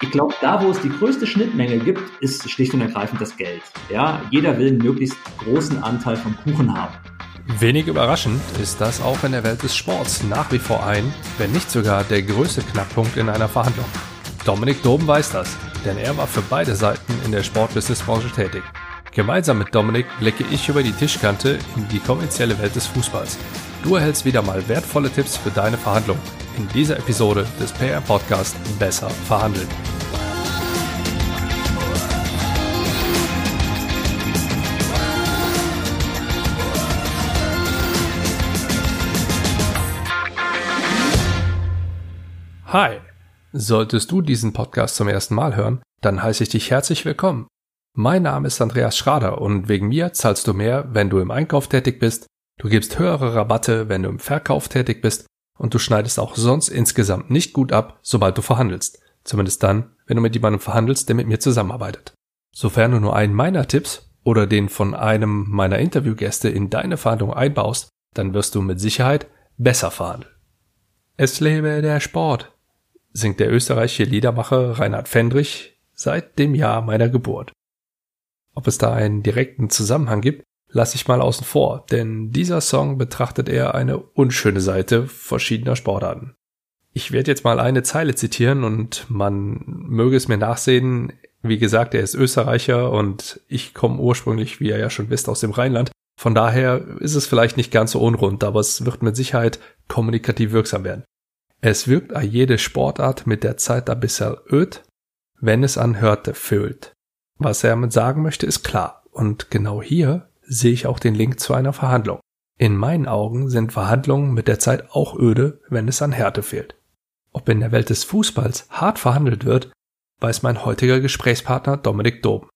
Ich glaube, da, wo es die größte Schnittmenge gibt, ist schlicht und ergreifend das Geld. Ja, jeder will einen möglichst großen Anteil vom Kuchen haben. Wenig überraschend ist das auch in der Welt des Sports nach wie vor ein, wenn nicht sogar der größte Knackpunkt in einer Verhandlung. Dominik Doben weiß das, denn er war für beide Seiten in der Sportbusinessbranche tätig. Gemeinsam mit Dominik blicke ich über die Tischkante in die kommerzielle Welt des Fußballs. Du erhältst wieder mal wertvolle Tipps für deine Verhandlung in dieser Episode des PR Podcast Besser verhandeln. Hi! Solltest du diesen Podcast zum ersten Mal hören, dann heiße ich dich herzlich willkommen. Mein Name ist Andreas Schrader und wegen mir zahlst du mehr, wenn du im Einkauf tätig bist, du gibst höhere Rabatte, wenn du im Verkauf tätig bist und du schneidest auch sonst insgesamt nicht gut ab, sobald du verhandelst. Zumindest dann, wenn du mit jemandem verhandelst, der mit mir zusammenarbeitet. Sofern du nur einen meiner Tipps oder den von einem meiner Interviewgäste in deine Verhandlung einbaust, dann wirst du mit Sicherheit besser verhandeln. Es lebe der Sport, singt der österreichische Liedermacher Reinhard Fendrich seit dem Jahr meiner Geburt. Ob es da einen direkten Zusammenhang gibt, lasse ich mal außen vor, denn dieser Song betrachtet eher eine unschöne Seite verschiedener Sportarten. Ich werde jetzt mal eine Zeile zitieren und man möge es mir nachsehen. Wie gesagt, er ist Österreicher und ich komme ursprünglich, wie ihr ja schon wisst, aus dem Rheinland. Von daher ist es vielleicht nicht ganz so unrund, aber es wird mit Sicherheit kommunikativ wirksam werden. Es wirkt a jede Sportart mit der Zeit a bisserl öd, wenn es an Hörte füllt. Was er damit sagen möchte, ist klar. Und genau hier sehe ich auch den Link zu einer Verhandlung. In meinen Augen sind Verhandlungen mit der Zeit auch öde, wenn es an Härte fehlt. Ob in der Welt des Fußballs hart verhandelt wird, weiß mein heutiger Gesprächspartner Dominik Doben.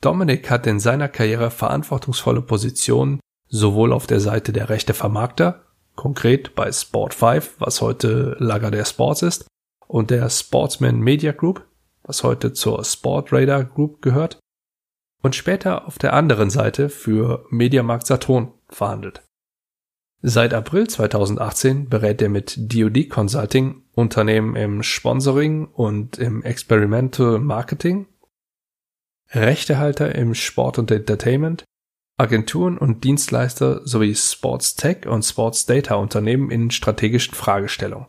Dominik hat in seiner Karriere verantwortungsvolle Positionen sowohl auf der Seite der Rechte Vermarkter konkret bei Sport 5, was heute Lager der Sports ist, und der Sportsman Media Group, was heute zur Sportradar Group gehört, und später auf der anderen Seite für Mediamarkt Saturn verhandelt. Seit April 2018 berät er mit DoD Consulting Unternehmen im Sponsoring und im Experimental Marketing, Rechtehalter im Sport und Entertainment Agenturen und Dienstleister sowie Sports Tech und Sports Data Unternehmen in strategischen Fragestellungen.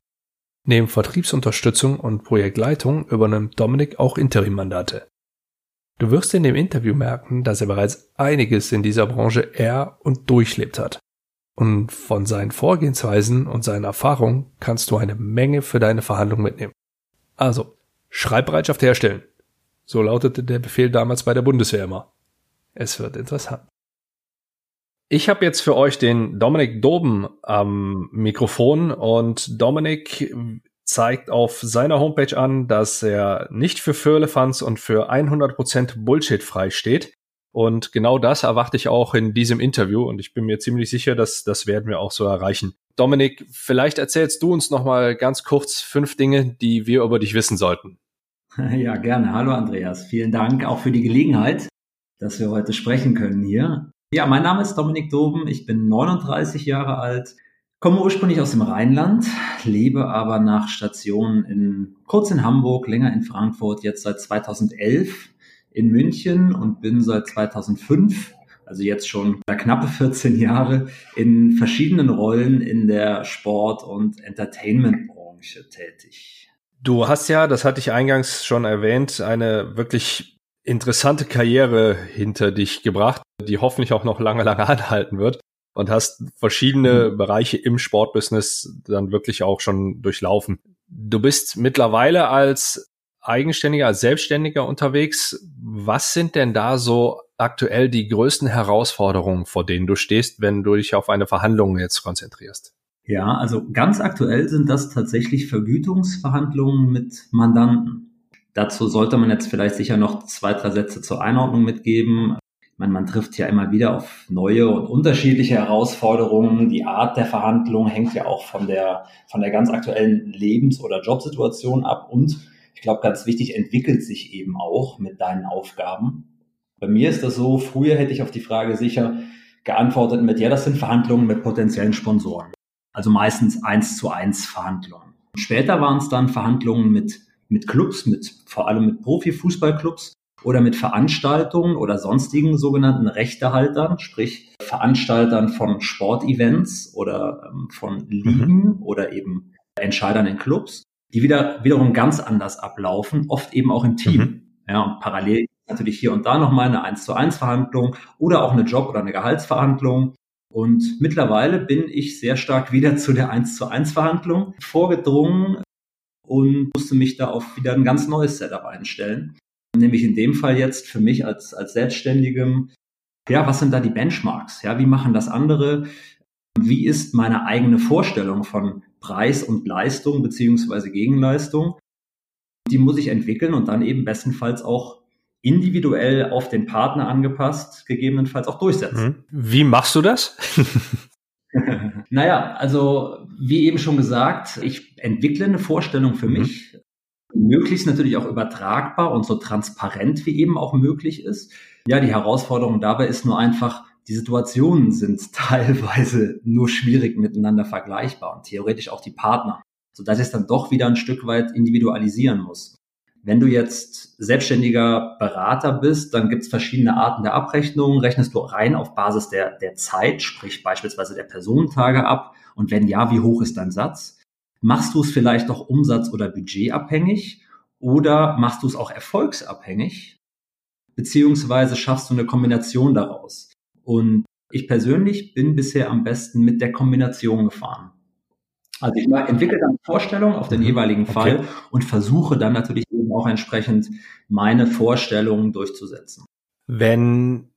Neben Vertriebsunterstützung und Projektleitung übernimmt Dominik auch Interimmandate. Du wirst in dem Interview merken, dass er bereits einiges in dieser Branche er und durchlebt hat. Und von seinen Vorgehensweisen und seinen Erfahrungen kannst du eine Menge für deine Verhandlung mitnehmen. Also, Schreibbereitschaft herstellen. So lautete der Befehl damals bei der Bundeswehr immer. Es wird interessant. Ich habe jetzt für euch den Dominik Doben am Mikrofon und Dominik zeigt auf seiner Homepage an, dass er nicht für Firlefanz und für 100% Bullshit frei steht. Und genau das erwarte ich auch in diesem Interview und ich bin mir ziemlich sicher, dass das werden wir auch so erreichen. Dominik, vielleicht erzählst du uns noch mal ganz kurz fünf Dinge, die wir über dich wissen sollten. Ja, gerne. Hallo Andreas. Vielen Dank auch für die Gelegenheit, dass wir heute sprechen können hier. Ja, mein Name ist Dominik Doben, ich bin 39 Jahre alt, komme ursprünglich aus dem Rheinland, lebe aber nach Stationen in, kurz in Hamburg, länger in Frankfurt, jetzt seit 2011 in München und bin seit 2005, also jetzt schon knappe 14 Jahre, in verschiedenen Rollen in der Sport- und Entertainmentbranche tätig. Du hast ja, das hatte ich eingangs schon erwähnt, eine wirklich interessante Karriere hinter dich gebracht, die hoffentlich auch noch lange, lange anhalten wird und hast verschiedene mhm. Bereiche im Sportbusiness dann wirklich auch schon durchlaufen. Du bist mittlerweile als Eigenständiger, als Selbstständiger unterwegs. Was sind denn da so aktuell die größten Herausforderungen, vor denen du stehst, wenn du dich auf eine Verhandlung jetzt konzentrierst? Ja, also ganz aktuell sind das tatsächlich Vergütungsverhandlungen mit Mandanten. Dazu sollte man jetzt vielleicht sicher noch zwei, drei Sätze zur Einordnung mitgeben. Meine, man trifft ja immer wieder auf neue und unterschiedliche Herausforderungen. Die Art der Verhandlung hängt ja auch von der, von der ganz aktuellen Lebens- oder Jobsituation ab und ich glaube, ganz wichtig, entwickelt sich eben auch mit deinen Aufgaben. Bei mir ist das so, früher hätte ich auf die Frage sicher geantwortet mit, ja, das sind Verhandlungen mit potenziellen Sponsoren. Also meistens eins zu eins Verhandlungen. Später waren es dann Verhandlungen mit mit Clubs, mit vor allem mit Profifußballclubs oder mit Veranstaltungen oder sonstigen sogenannten Rechtehaltern, sprich Veranstaltern von Sportevents oder ähm, von Ligen mhm. oder eben Entscheidern in Clubs, die wieder wiederum ganz anders ablaufen, oft eben auch im Team. Mhm. Ja, und parallel natürlich hier und da nochmal eine 1 zu 1 Verhandlung oder auch eine Job- oder eine Gehaltsverhandlung. Und mittlerweile bin ich sehr stark wieder zu der 1 zu 1 Verhandlung vorgedrungen und musste mich da auf wieder ein ganz neues Setup einstellen. Nämlich in dem Fall jetzt für mich als, als Selbstständigem, ja, was sind da die Benchmarks? Ja, wie machen das andere? Wie ist meine eigene Vorstellung von Preis und Leistung beziehungsweise Gegenleistung? Die muss ich entwickeln und dann eben bestenfalls auch individuell auf den Partner angepasst, gegebenenfalls auch durchsetzen. Mhm. Wie machst du das? naja, also wie eben schon gesagt, ich entwickle eine Vorstellung für mhm. mich, möglichst natürlich auch übertragbar und so transparent wie eben auch möglich ist. Ja, die Herausforderung dabei ist nur einfach, die Situationen sind teilweise nur schwierig miteinander vergleichbar und theoretisch auch die Partner, sodass ich es dann doch wieder ein Stück weit individualisieren muss. Wenn du jetzt selbstständiger Berater bist, dann gibt es verschiedene Arten der Abrechnung. Rechnest du rein auf Basis der, der Zeit, sprich beispielsweise der Personentage ab? Und wenn ja, wie hoch ist dein Satz? Machst du es vielleicht auch umsatz- oder budgetabhängig? Oder machst du es auch erfolgsabhängig? Beziehungsweise schaffst du eine Kombination daraus? Und ich persönlich bin bisher am besten mit der Kombination gefahren. Also ich entwickle dann Vorstellungen auf den mhm. jeweiligen Fall okay. und versuche dann natürlich eben auch entsprechend meine Vorstellungen durchzusetzen. Wenn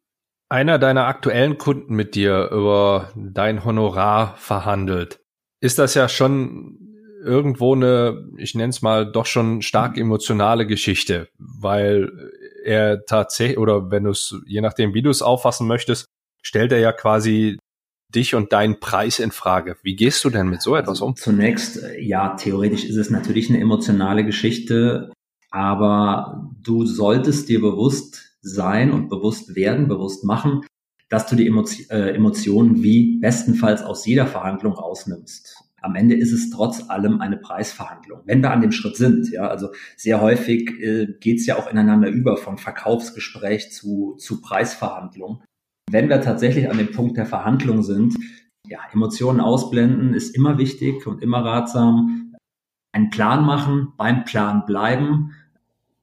einer deiner aktuellen Kunden mit dir über dein Honorar verhandelt, ist das ja schon irgendwo eine, ich nenne es mal, doch schon stark emotionale Geschichte, weil er tatsächlich, oder wenn du es, je nachdem, wie du es auffassen möchtest, stellt er ja quasi dich und deinen Preis in Frage. Wie gehst du denn mit so etwas um? Zunächst, äh, ja, theoretisch ist es natürlich eine emotionale Geschichte, aber du solltest dir bewusst sein und bewusst werden, bewusst machen, dass du die äh, Emotionen wie bestenfalls aus jeder Verhandlung rausnimmst. Am Ende ist es trotz allem eine Preisverhandlung, wenn wir an dem Schritt sind. Ja, also sehr häufig äh, geht es ja auch ineinander über von Verkaufsgespräch zu, zu Preisverhandlung. Wenn wir tatsächlich an dem Punkt der Verhandlung sind, ja, Emotionen ausblenden ist immer wichtig und immer ratsam. Einen Plan machen, beim Plan bleiben,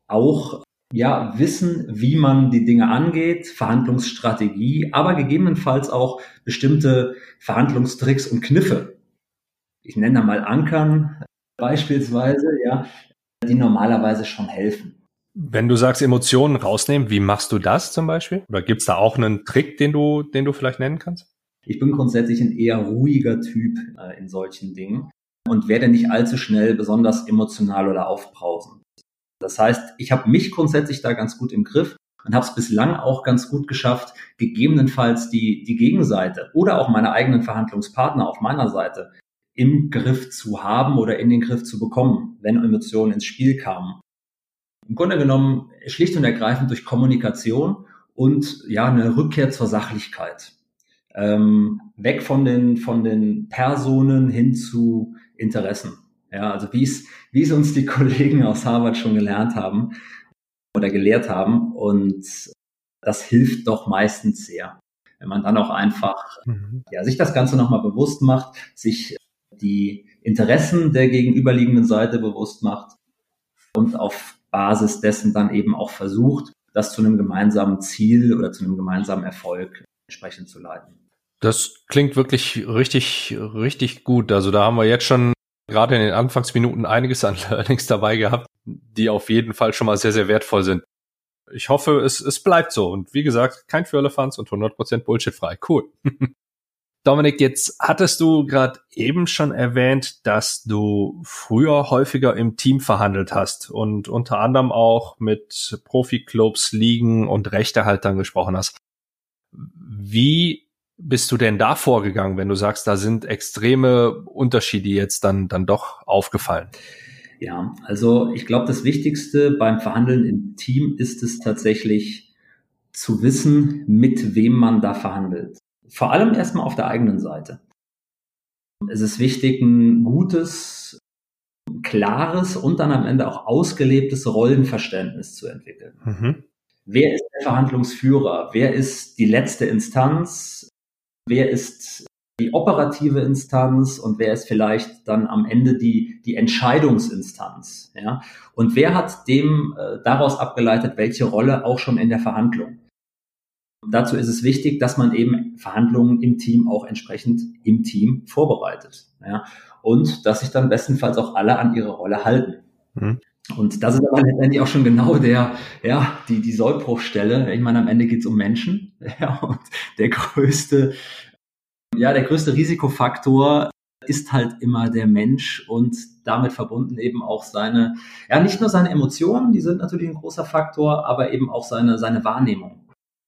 auch ja, wissen, wie man die Dinge angeht, Verhandlungsstrategie, aber gegebenenfalls auch bestimmte Verhandlungstricks und Kniffe. Ich nenne da mal Ankern beispielsweise, ja, die normalerweise schon helfen. Wenn du sagst, Emotionen rausnehmen, wie machst du das zum Beispiel? Oder gibt's da auch einen Trick, den du, den du vielleicht nennen kannst? Ich bin grundsätzlich ein eher ruhiger Typ äh, in solchen Dingen und werde nicht allzu schnell besonders emotional oder aufbrausend. Das heißt, ich habe mich grundsätzlich da ganz gut im Griff und habe es bislang auch ganz gut geschafft, gegebenenfalls die, die Gegenseite oder auch meine eigenen Verhandlungspartner auf meiner Seite im Griff zu haben oder in den Griff zu bekommen, wenn Emotionen ins Spiel kamen. Im Grunde genommen schlicht und ergreifend durch Kommunikation und ja, eine Rückkehr zur Sachlichkeit. Ähm, weg von den, von den Personen hin zu Interessen. Ja, also wie es, wie es uns die Kollegen aus Harvard schon gelernt haben oder gelehrt haben. Und das hilft doch meistens sehr. Wenn man dann auch einfach mhm. ja, sich das Ganze nochmal bewusst macht, sich die Interessen der gegenüberliegenden Seite bewusst macht und auf Basis dessen dann eben auch versucht, das zu einem gemeinsamen Ziel oder zu einem gemeinsamen Erfolg entsprechend zu leiten. Das klingt wirklich richtig, richtig gut. Also da haben wir jetzt schon gerade in den Anfangsminuten einiges an Learnings dabei gehabt, die auf jeden Fall schon mal sehr, sehr wertvoll sind. Ich hoffe, es, es bleibt so. Und wie gesagt, kein Firlefanz und 100% Bullshit frei. Cool. Dominik, jetzt hattest du gerade eben schon erwähnt, dass du früher häufiger im Team verhandelt hast und unter anderem auch mit Profiklubs, Ligen und Rechtehaltern gesprochen hast. Wie bist du denn da vorgegangen, wenn du sagst, da sind extreme Unterschiede jetzt dann, dann doch aufgefallen? Ja, also ich glaube, das Wichtigste beim Verhandeln im Team ist es tatsächlich zu wissen, mit wem man da verhandelt. Vor allem erstmal auf der eigenen Seite. Es ist wichtig, ein gutes, klares und dann am Ende auch ausgelebtes Rollenverständnis zu entwickeln. Mhm. Wer ist der Verhandlungsführer? Wer ist die letzte Instanz? Wer ist die operative Instanz und wer ist vielleicht dann am Ende die, die Entscheidungsinstanz? Ja? Und wer hat dem äh, daraus abgeleitet, welche Rolle auch schon in der Verhandlung? Und dazu ist es wichtig, dass man eben Verhandlungen im Team auch entsprechend im Team vorbereitet. Ja? Und dass sich dann bestenfalls auch alle an ihre Rolle halten. Mhm. Und das ist aber letztendlich auch schon genau der, ja, die, die Sollbruchstelle. Ich meine, am Ende geht es um Menschen. Ja, und der größte, ja, der größte Risikofaktor ist halt immer der Mensch und damit verbunden eben auch seine, ja, nicht nur seine Emotionen, die sind natürlich ein großer Faktor, aber eben auch seine, seine Wahrnehmung.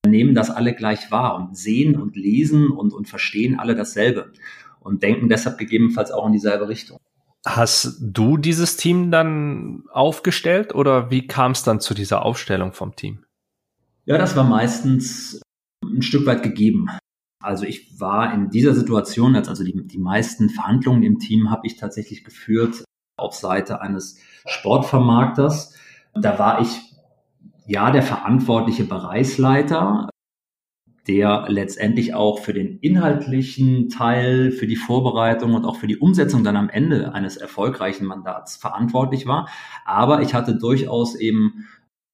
Nehmen das alle gleich wahr und sehen und lesen und, und verstehen alle dasselbe und denken deshalb gegebenenfalls auch in dieselbe Richtung. Hast du dieses Team dann aufgestellt oder wie kam es dann zu dieser Aufstellung vom Team? Ja, das war meistens ein Stück weit gegeben. Also ich war in dieser Situation, also die, die meisten Verhandlungen im Team habe ich tatsächlich geführt auf Seite eines Sportvermarkters. Da war ich ja der verantwortliche Bereichsleiter der letztendlich auch für den inhaltlichen Teil, für die Vorbereitung und auch für die Umsetzung dann am Ende eines erfolgreichen Mandats verantwortlich war. Aber ich hatte durchaus eben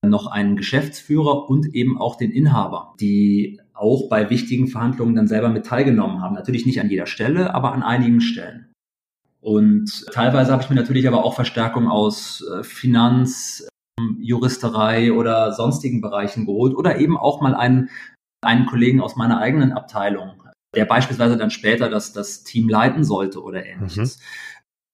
noch einen Geschäftsführer und eben auch den Inhaber, die auch bei wichtigen Verhandlungen dann selber mit teilgenommen haben. Natürlich nicht an jeder Stelle, aber an einigen Stellen. Und teilweise habe ich mir natürlich aber auch Verstärkung aus äh, Finanz, Juristerei oder sonstigen Bereichen geholt oder eben auch mal einen einen Kollegen aus meiner eigenen Abteilung, der beispielsweise dann später das, das Team leiten sollte oder ähnliches. Mhm.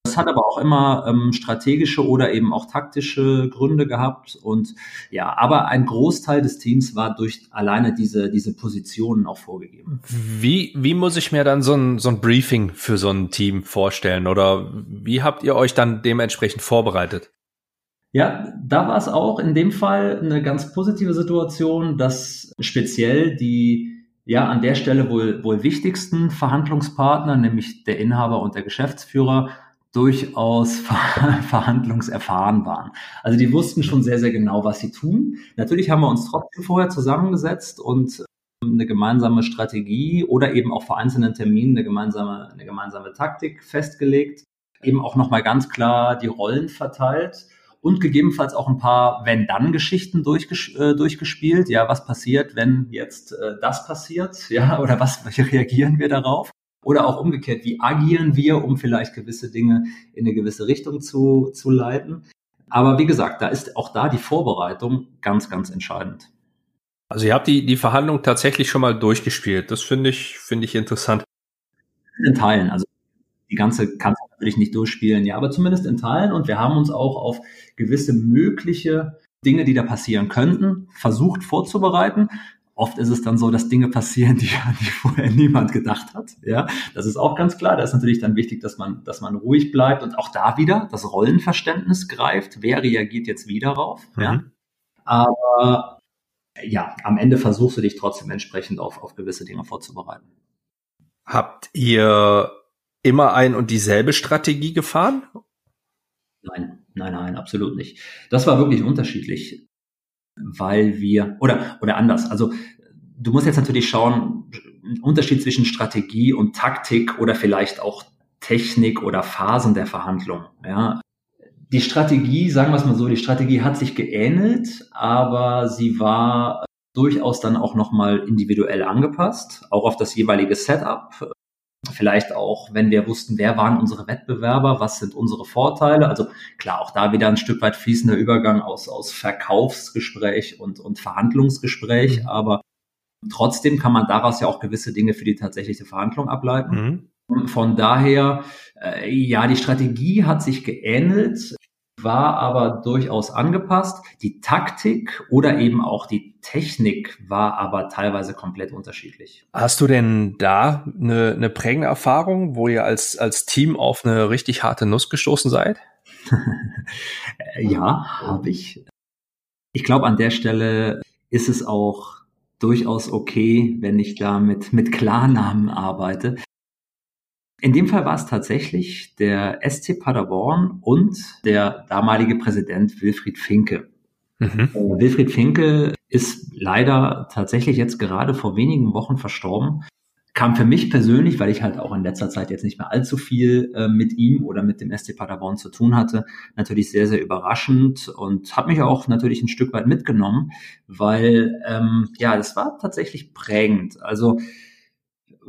Das hat aber auch immer ähm, strategische oder eben auch taktische Gründe gehabt. Und ja, aber ein Großteil des Teams war durch alleine diese, diese Positionen auch vorgegeben. Wie, wie muss ich mir dann so ein, so ein Briefing für so ein Team vorstellen? Oder wie habt ihr euch dann dementsprechend vorbereitet? Ja, da war es auch in dem Fall eine ganz positive Situation, dass speziell die ja an der Stelle wohl, wohl wichtigsten Verhandlungspartner, nämlich der Inhaber und der Geschäftsführer, durchaus verhandlungserfahren waren. Also die wussten schon sehr, sehr genau, was sie tun. Natürlich haben wir uns trotzdem vorher zusammengesetzt und eine gemeinsame Strategie oder eben auch vor einzelnen Terminen eine gemeinsame, eine gemeinsame Taktik festgelegt. Eben auch nochmal ganz klar die Rollen verteilt und gegebenenfalls auch ein paar Wenn-Dann-Geschichten durchges äh, durchgespielt. Ja, was passiert, wenn jetzt äh, das passiert? Ja, oder was, wie reagieren wir darauf? Oder auch umgekehrt, wie agieren wir, um vielleicht gewisse Dinge in eine gewisse Richtung zu, zu leiten? Aber wie gesagt, da ist auch da die Vorbereitung ganz, ganz entscheidend. Also ihr habt die, die Verhandlung tatsächlich schon mal durchgespielt. Das finde ich, finde ich interessant. In Teilen. Also die ganze du natürlich nicht durchspielen, ja, aber zumindest in Teilen. Und wir haben uns auch auf gewisse mögliche Dinge, die da passieren könnten, versucht vorzubereiten. Oft ist es dann so, dass Dinge passieren, die, die vorher niemand gedacht hat. Ja, das ist auch ganz klar. Da ist natürlich dann wichtig, dass man, dass man ruhig bleibt und auch da wieder das Rollenverständnis greift. Wer reagiert jetzt wie darauf? Mhm. Ja, aber ja, am Ende versuchst du dich trotzdem entsprechend auf, auf gewisse Dinge vorzubereiten. Habt ihr immer ein und dieselbe Strategie gefahren? Nein, nein, nein, absolut nicht. Das war wirklich unterschiedlich, weil wir, oder, oder anders, also du musst jetzt natürlich schauen, Unterschied zwischen Strategie und Taktik oder vielleicht auch Technik oder Phasen der Verhandlung. Ja. Die Strategie, sagen wir es mal so, die Strategie hat sich geähnelt, aber sie war durchaus dann auch nochmal individuell angepasst, auch auf das jeweilige Setup. Vielleicht auch, wenn wir wussten, wer waren unsere Wettbewerber, was sind unsere Vorteile. Also klar, auch da wieder ein Stück weit fließender Übergang aus, aus Verkaufsgespräch und, und Verhandlungsgespräch. Mhm. Aber trotzdem kann man daraus ja auch gewisse Dinge für die tatsächliche Verhandlung ableiten. Mhm. Von daher, äh, ja, die Strategie hat sich geähnelt war aber durchaus angepasst. Die Taktik oder eben auch die Technik war aber teilweise komplett unterschiedlich. Hast du denn da eine, eine prägende Erfahrung, wo ihr als, als Team auf eine richtig harte Nuss gestoßen seid? ja, habe ich. Ich glaube, an der Stelle ist es auch durchaus okay, wenn ich da mit, mit Klarnamen arbeite. In dem Fall war es tatsächlich der SC Paderborn und der damalige Präsident Wilfried Finke. Mhm. Äh, Wilfried Finke ist leider tatsächlich jetzt gerade vor wenigen Wochen verstorben. Kam für mich persönlich, weil ich halt auch in letzter Zeit jetzt nicht mehr allzu viel äh, mit ihm oder mit dem SC Paderborn zu tun hatte, natürlich sehr, sehr überraschend und hat mich auch natürlich ein Stück weit mitgenommen, weil ähm, ja, das war tatsächlich prägend. Also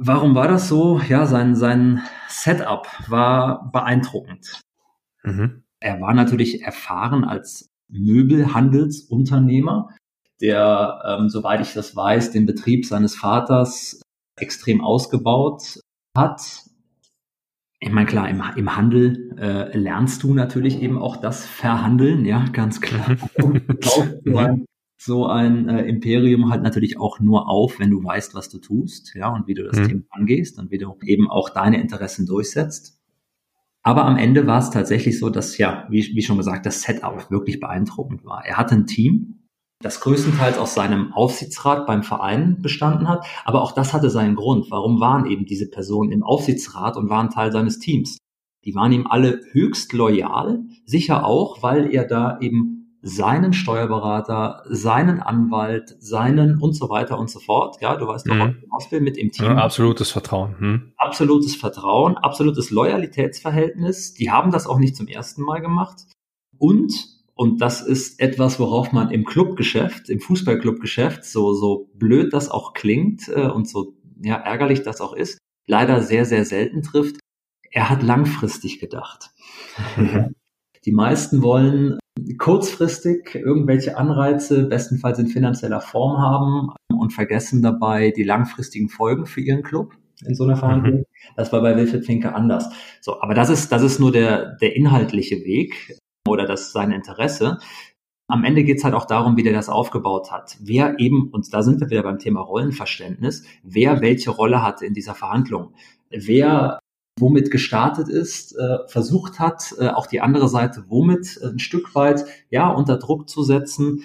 Warum war das so? Ja, sein, sein Setup war beeindruckend. Mhm. Er war natürlich erfahren als Möbelhandelsunternehmer, der, ähm, soweit ich das weiß, den Betrieb seines Vaters extrem ausgebaut hat. Ich meine, klar, im, im Handel äh, lernst du natürlich eben auch das Verhandeln, ja, ganz klar. Um so ein äh, Imperium halt natürlich auch nur auf, wenn du weißt, was du tust, ja, und wie du das mhm. Thema angehst und wie du eben auch deine Interessen durchsetzt. Aber am Ende war es tatsächlich so, dass ja, wie, wie schon gesagt, das Setup wirklich beeindruckend war. Er hatte ein Team, das größtenteils aus seinem Aufsichtsrat beim Verein bestanden hat, aber auch das hatte seinen Grund. Warum waren eben diese Personen im Aufsichtsrat und waren Teil seines Teams? Die waren ihm alle höchst loyal, sicher auch, weil er da eben seinen Steuerberater, seinen Anwalt, seinen und so weiter und so fort. Ja, du weißt doch, mhm. was wir mit im Team. Ja, absolutes Vertrauen. Hm. Absolutes Vertrauen, absolutes Loyalitätsverhältnis. Die haben das auch nicht zum ersten Mal gemacht. Und, und das ist etwas, worauf man im Clubgeschäft, im Fußballclubgeschäft, so, so blöd das auch klingt äh, und so ja, ärgerlich das auch ist, leider sehr, sehr selten trifft. Er hat langfristig gedacht. Mhm. Die meisten wollen kurzfristig irgendwelche Anreize, bestenfalls in finanzieller Form haben und vergessen dabei die langfristigen Folgen für ihren Club in so einer Verhandlung. Mhm. Das war bei Wilfried Finke anders. So, aber das ist, das ist nur der, der inhaltliche Weg oder das sein Interesse. Am Ende geht's halt auch darum, wie der das aufgebaut hat. Wer eben, und da sind wir wieder beim Thema Rollenverständnis, wer welche Rolle hatte in dieser Verhandlung. Wer womit gestartet ist, äh, versucht hat, äh, auch die andere Seite womit äh, ein Stück weit ja unter Druck zu setzen,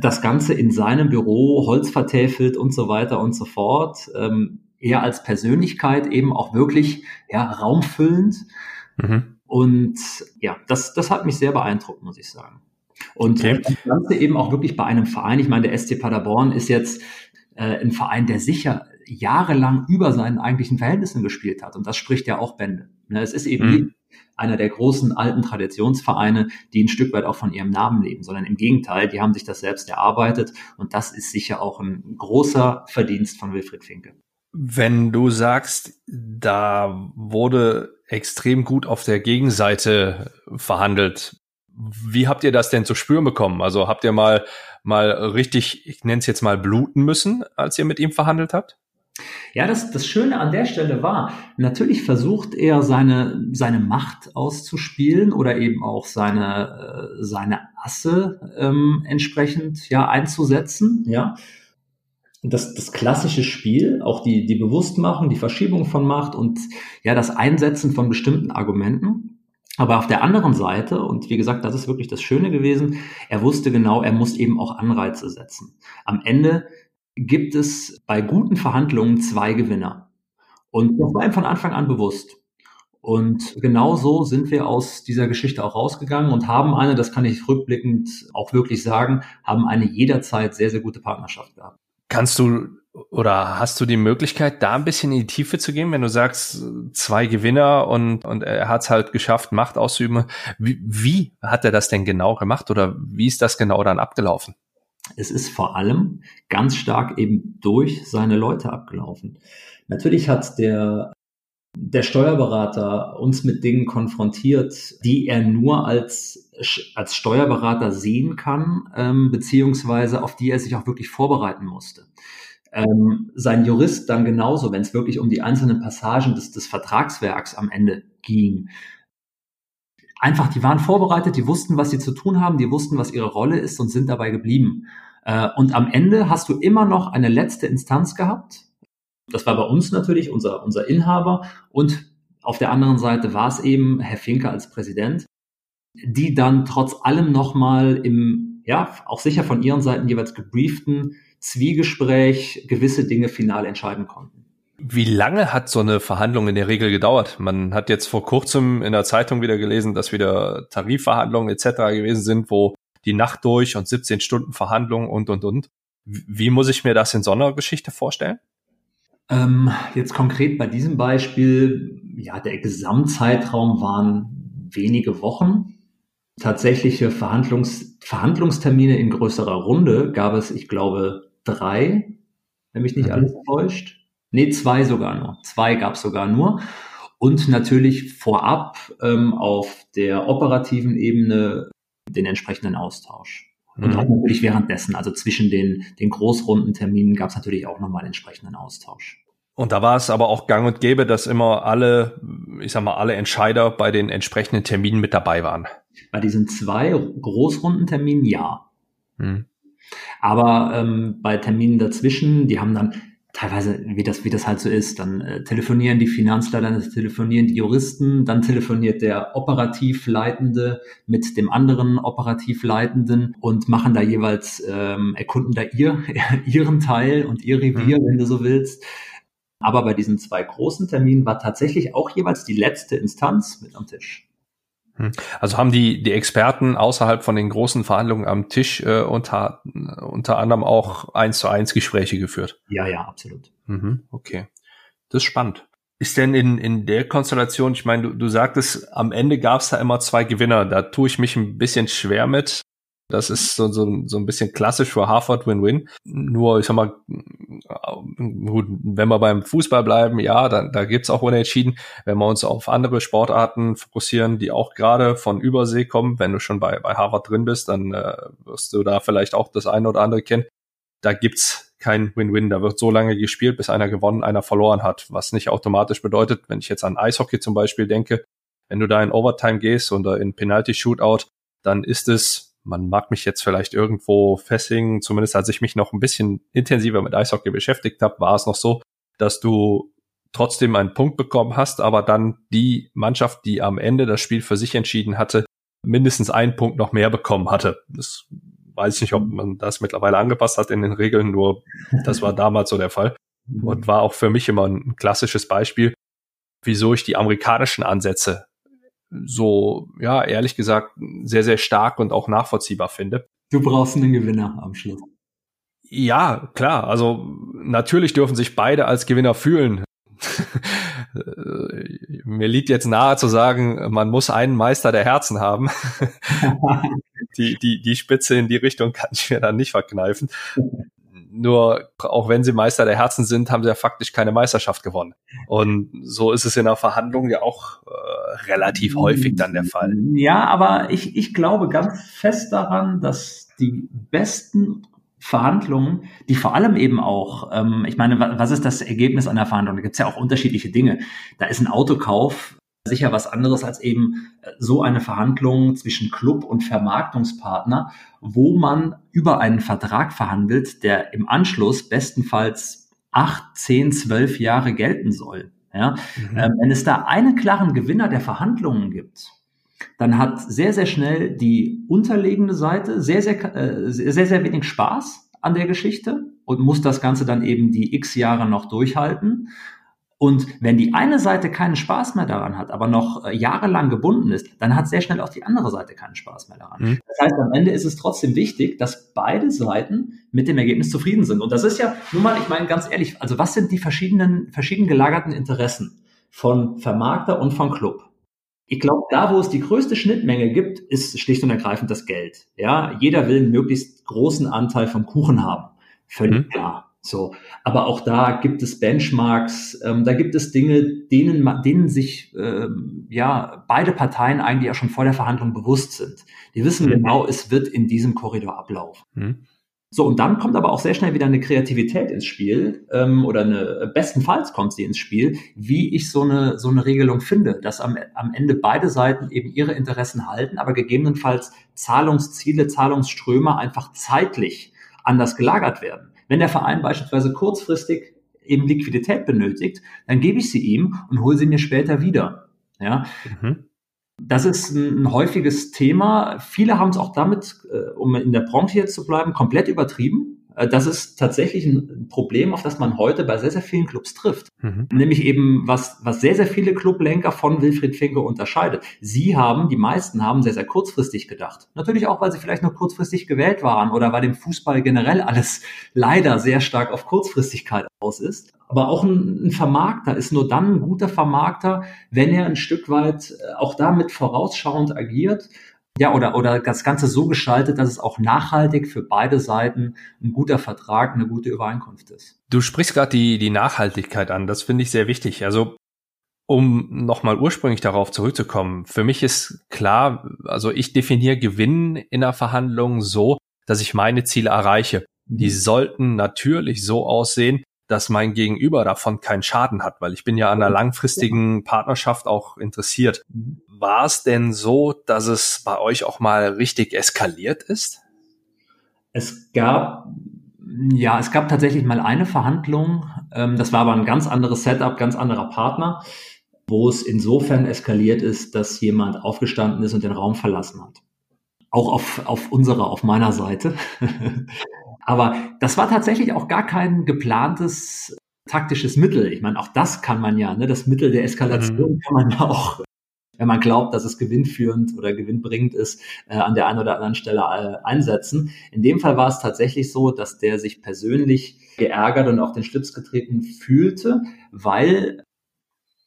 das Ganze in seinem Büro Holz vertäfelt und so weiter und so fort. Ähm, er als Persönlichkeit eben auch wirklich ja, raumfüllend. Mhm. Und ja, das, das hat mich sehr beeindruckt, muss ich sagen. Und okay. das Ganze eben auch wirklich bei einem Verein. Ich meine, der SC Paderborn ist jetzt äh, ein Verein, der sicher jahrelang über seinen eigentlichen Verhältnissen gespielt hat. Und das spricht ja auch Bände. Ne, es ist eben mhm. einer der großen alten Traditionsvereine, die ein Stück weit auch von ihrem Namen leben, sondern im Gegenteil, die haben sich das selbst erarbeitet. Und das ist sicher auch ein großer Verdienst von Wilfried Finke. Wenn du sagst, da wurde extrem gut auf der Gegenseite verhandelt, wie habt ihr das denn zu spüren bekommen? Also habt ihr mal mal richtig, ich nenne es jetzt mal bluten müssen, als ihr mit ihm verhandelt habt? Ja, das, das Schöne an der Stelle war, natürlich versucht er seine, seine Macht auszuspielen oder eben auch seine, äh, seine Asse ähm, entsprechend ja, einzusetzen. Ja. Das, das klassische Spiel, auch die, die Bewusstmachung, die Verschiebung von Macht und ja, das Einsetzen von bestimmten Argumenten. Aber auf der anderen Seite, und wie gesagt, das ist wirklich das Schöne gewesen, er wusste genau, er muss eben auch Anreize setzen. Am Ende gibt es bei guten Verhandlungen zwei Gewinner. Und das war ihm von Anfang an bewusst. Und genau so sind wir aus dieser Geschichte auch rausgegangen und haben eine, das kann ich rückblickend auch wirklich sagen, haben eine jederzeit sehr, sehr gute Partnerschaft gehabt. Kannst du oder hast du die Möglichkeit, da ein bisschen in die Tiefe zu gehen, wenn du sagst, zwei Gewinner und, und er hat es halt geschafft, Macht auszuüben. Wie, wie hat er das denn genau gemacht oder wie ist das genau dann abgelaufen? Es ist vor allem ganz stark eben durch seine Leute abgelaufen. Natürlich hat der, der Steuerberater uns mit Dingen konfrontiert, die er nur als, als Steuerberater sehen kann, ähm, beziehungsweise auf die er sich auch wirklich vorbereiten musste. Ähm, sein Jurist dann genauso, wenn es wirklich um die einzelnen Passagen des, des Vertragswerks am Ende ging einfach, die waren vorbereitet, die wussten, was sie zu tun haben, die wussten, was ihre Rolle ist und sind dabei geblieben. Äh, und am Ende hast du immer noch eine letzte Instanz gehabt. Das war bei uns natürlich unser, unser Inhaber. Und auf der anderen Seite war es eben Herr Finke als Präsident, die dann trotz allem nochmal im, ja, auch sicher von ihren Seiten jeweils gebrieften Zwiegespräch gewisse Dinge final entscheiden konnten. Wie lange hat so eine Verhandlung in der Regel gedauert? Man hat jetzt vor kurzem in der Zeitung wieder gelesen, dass wieder Tarifverhandlungen etc. gewesen sind, wo die Nacht durch und 17 Stunden Verhandlungen und, und, und. Wie muss ich mir das in so einer Geschichte vorstellen? Ähm, jetzt konkret bei diesem Beispiel, ja, der Gesamtzeitraum waren wenige Wochen. Tatsächliche Verhandlungs Verhandlungstermine in größerer Runde gab es, ich glaube, drei, wenn mich nicht mhm. alles täuscht. Nee, zwei sogar nur. Zwei gab es sogar nur. Und natürlich vorab ähm, auf der operativen Ebene den entsprechenden Austausch. Und mhm. auch natürlich währenddessen, also zwischen den, den Großrundenterminen gab es natürlich auch nochmal entsprechenden Austausch. Und da war es aber auch gang und gäbe, dass immer alle, ich sag mal, alle Entscheider bei den entsprechenden Terminen mit dabei waren. Bei diesen zwei Großrundenterminen ja. Mhm. Aber ähm, bei Terminen dazwischen, die haben dann teilweise, wie das, wie das halt so ist, dann äh, telefonieren die Finanzler, dann telefonieren die Juristen, dann telefoniert der Operativleitende mit dem anderen Operativleitenden und machen da jeweils, ähm, erkunden da ihr, ihren Teil und ihr Revier, mhm. wenn du so willst. Aber bei diesen zwei großen Terminen war tatsächlich auch jeweils die letzte Instanz mit am Tisch. Also haben die, die Experten außerhalb von den großen Verhandlungen am Tisch äh, unter, unter anderem auch eins zu eins Gespräche geführt? Ja, ja, absolut. Mhm, okay. Das ist spannend. Ist denn in, in der Konstellation, ich meine, du, du sagtest, am Ende gab es da immer zwei Gewinner. Da tue ich mich ein bisschen schwer mit. Das ist so, so, so ein bisschen klassisch für Harvard Win-Win. Nur, ich sag mal, gut, wenn wir beim Fußball bleiben, ja, da, da gibt's auch Unentschieden. Wenn wir uns auf andere Sportarten fokussieren, die auch gerade von Übersee kommen, wenn du schon bei, bei Harvard drin bist, dann äh, wirst du da vielleicht auch das eine oder andere kennen. Da gibt's kein Win-Win. Da wird so lange gespielt, bis einer gewonnen, einer verloren hat. Was nicht automatisch bedeutet, wenn ich jetzt an Eishockey zum Beispiel denke, wenn du da in Overtime gehst oder in Penalty-Shootout, dann ist es man mag mich jetzt vielleicht irgendwo festigen, zumindest als ich mich noch ein bisschen intensiver mit Eishockey beschäftigt habe, war es noch so, dass du trotzdem einen Punkt bekommen hast, aber dann die Mannschaft, die am Ende das Spiel für sich entschieden hatte, mindestens einen Punkt noch mehr bekommen hatte. Das weiß ich nicht, ob man das mittlerweile angepasst hat in den Regeln, nur das war damals so der Fall und war auch für mich immer ein klassisches Beispiel, wieso ich die amerikanischen Ansätze so, ja, ehrlich gesagt, sehr, sehr stark und auch nachvollziehbar finde. Du brauchst einen Gewinner am Schluss. Ja, klar. Also natürlich dürfen sich beide als Gewinner fühlen. Mir liegt jetzt nahe zu sagen, man muss einen Meister der Herzen haben. die, die, die Spitze in die Richtung kann ich mir dann nicht verkneifen. Nur auch wenn sie Meister der Herzen sind, haben sie ja faktisch keine Meisterschaft gewonnen. Und so ist es in der Verhandlung ja auch äh, relativ häufig dann der Fall. Ja, aber ich, ich glaube ganz fest daran, dass die besten Verhandlungen, die vor allem eben auch, ähm, ich meine, was ist das Ergebnis einer Verhandlung? Da gibt es ja auch unterschiedliche Dinge. Da ist ein Autokauf sicher was anderes als eben äh, so eine Verhandlung zwischen Club und Vermarktungspartner, wo man über einen Vertrag verhandelt, der im Anschluss bestenfalls acht, zehn, zwölf Jahre gelten soll. Ja? Mhm. Ähm, wenn es da einen klaren Gewinner der Verhandlungen gibt, dann hat sehr, sehr schnell die unterlegene Seite sehr, sehr, äh, sehr, sehr wenig Spaß an der Geschichte und muss das Ganze dann eben die x Jahre noch durchhalten. Und wenn die eine Seite keinen Spaß mehr daran hat, aber noch äh, jahrelang gebunden ist, dann hat sehr schnell auch die andere Seite keinen Spaß mehr daran. Mhm. Das heißt, am Ende ist es trotzdem wichtig, dass beide Seiten mit dem Ergebnis zufrieden sind. Und das ist ja, nun mal, ich meine ganz ehrlich, also was sind die verschiedenen, verschieden gelagerten Interessen von Vermarkter und von Club? Ich glaube, da, wo es die größte Schnittmenge gibt, ist schlicht und ergreifend das Geld. Ja, jeder will einen möglichst großen Anteil vom Kuchen haben. Völlig mhm. klar. So, aber auch da gibt es Benchmarks, ähm, da gibt es Dinge, denen, denen sich ähm, ja beide Parteien eigentlich auch schon vor der Verhandlung bewusst sind. Die wissen mhm. genau, es wird in diesem Korridor ablaufen. Mhm. So, und dann kommt aber auch sehr schnell wieder eine Kreativität ins Spiel, ähm, oder eine, bestenfalls kommt sie ins Spiel, wie ich so eine, so eine Regelung finde, dass am, am Ende beide Seiten eben ihre Interessen halten, aber gegebenenfalls Zahlungsziele, Zahlungsströme einfach zeitlich anders gelagert werden. Wenn der Verein beispielsweise kurzfristig eben Liquidität benötigt, dann gebe ich sie ihm und hole sie mir später wieder. Ja. Mhm. Das ist ein, häufiges Thema. Viele haben es auch damit, äh, um in der Branche jetzt zu bleiben, komplett übertrieben. Äh, das ist tatsächlich ein Problem, auf das man heute bei sehr, sehr vielen Clubs trifft. Mhm. Nämlich eben, was, was sehr, sehr viele Clublenker von Wilfried Finke unterscheidet. Sie haben, die meisten haben sehr, sehr kurzfristig gedacht. Natürlich auch, weil sie vielleicht nur kurzfristig gewählt waren oder weil im Fußball generell alles leider sehr stark auf Kurzfristigkeit aus ist. Aber auch ein, ein Vermarkter ist nur dann ein guter Vermarkter, wenn er ein Stück weit äh, auch damit vorausschauend agiert ja, oder, oder das Ganze so gestaltet, dass es auch nachhaltig für beide Seiten ein guter Vertrag, eine gute Übereinkunft ist. Du sprichst gerade die, die Nachhaltigkeit an. Das finde ich sehr wichtig. Also, um nochmal ursprünglich darauf zurückzukommen. Für mich ist klar, also ich definiere Gewinn in einer Verhandlung so, dass ich meine Ziele erreiche. Die mhm. sollten natürlich so aussehen, dass mein Gegenüber davon keinen Schaden hat, weil ich bin ja an einer langfristigen Partnerschaft auch interessiert. War es denn so, dass es bei euch auch mal richtig eskaliert ist? Es gab ja, es gab tatsächlich mal eine Verhandlung. Ähm, das war aber ein ganz anderes Setup, ganz anderer Partner, wo es insofern eskaliert ist, dass jemand aufgestanden ist und den Raum verlassen hat. Auch auf, auf unserer, auf meiner Seite. Aber das war tatsächlich auch gar kein geplantes taktisches Mittel. Ich meine, auch das kann man ja, ne, das Mittel der Eskalation mhm. kann man ja auch, wenn man glaubt, dass es gewinnführend oder gewinnbringend ist, äh, an der einen oder anderen Stelle äh, einsetzen. In dem Fall war es tatsächlich so, dass der sich persönlich geärgert und auf den Schlips getreten fühlte, weil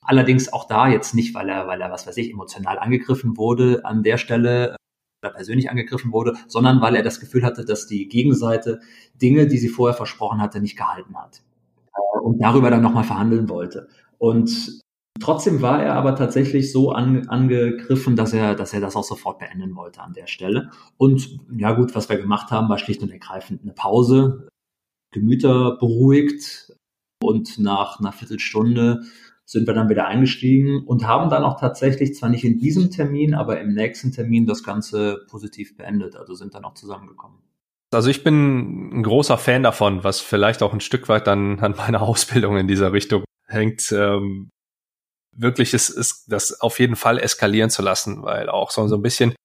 allerdings auch da jetzt nicht, weil er, weil er, was weiß ich, emotional angegriffen wurde an der Stelle, oder persönlich angegriffen wurde, sondern weil er das Gefühl hatte, dass die Gegenseite Dinge, die sie vorher versprochen hatte, nicht gehalten hat. Äh, und darüber dann nochmal verhandeln wollte. Und trotzdem war er aber tatsächlich so an, angegriffen, dass er, dass er das auch sofort beenden wollte an der Stelle. Und ja gut, was wir gemacht haben, war schlicht und ergreifend eine Pause, Gemüter beruhigt und nach einer Viertelstunde sind wir dann wieder eingestiegen und haben dann auch tatsächlich, zwar nicht in diesem Termin, aber im nächsten Termin das Ganze positiv beendet. Also sind dann auch zusammengekommen. Also ich bin ein großer Fan davon, was vielleicht auch ein Stück weit dann an meiner Ausbildung in dieser Richtung hängt. Ähm, wirklich ist, ist das auf jeden Fall eskalieren zu lassen, weil auch so, so ein bisschen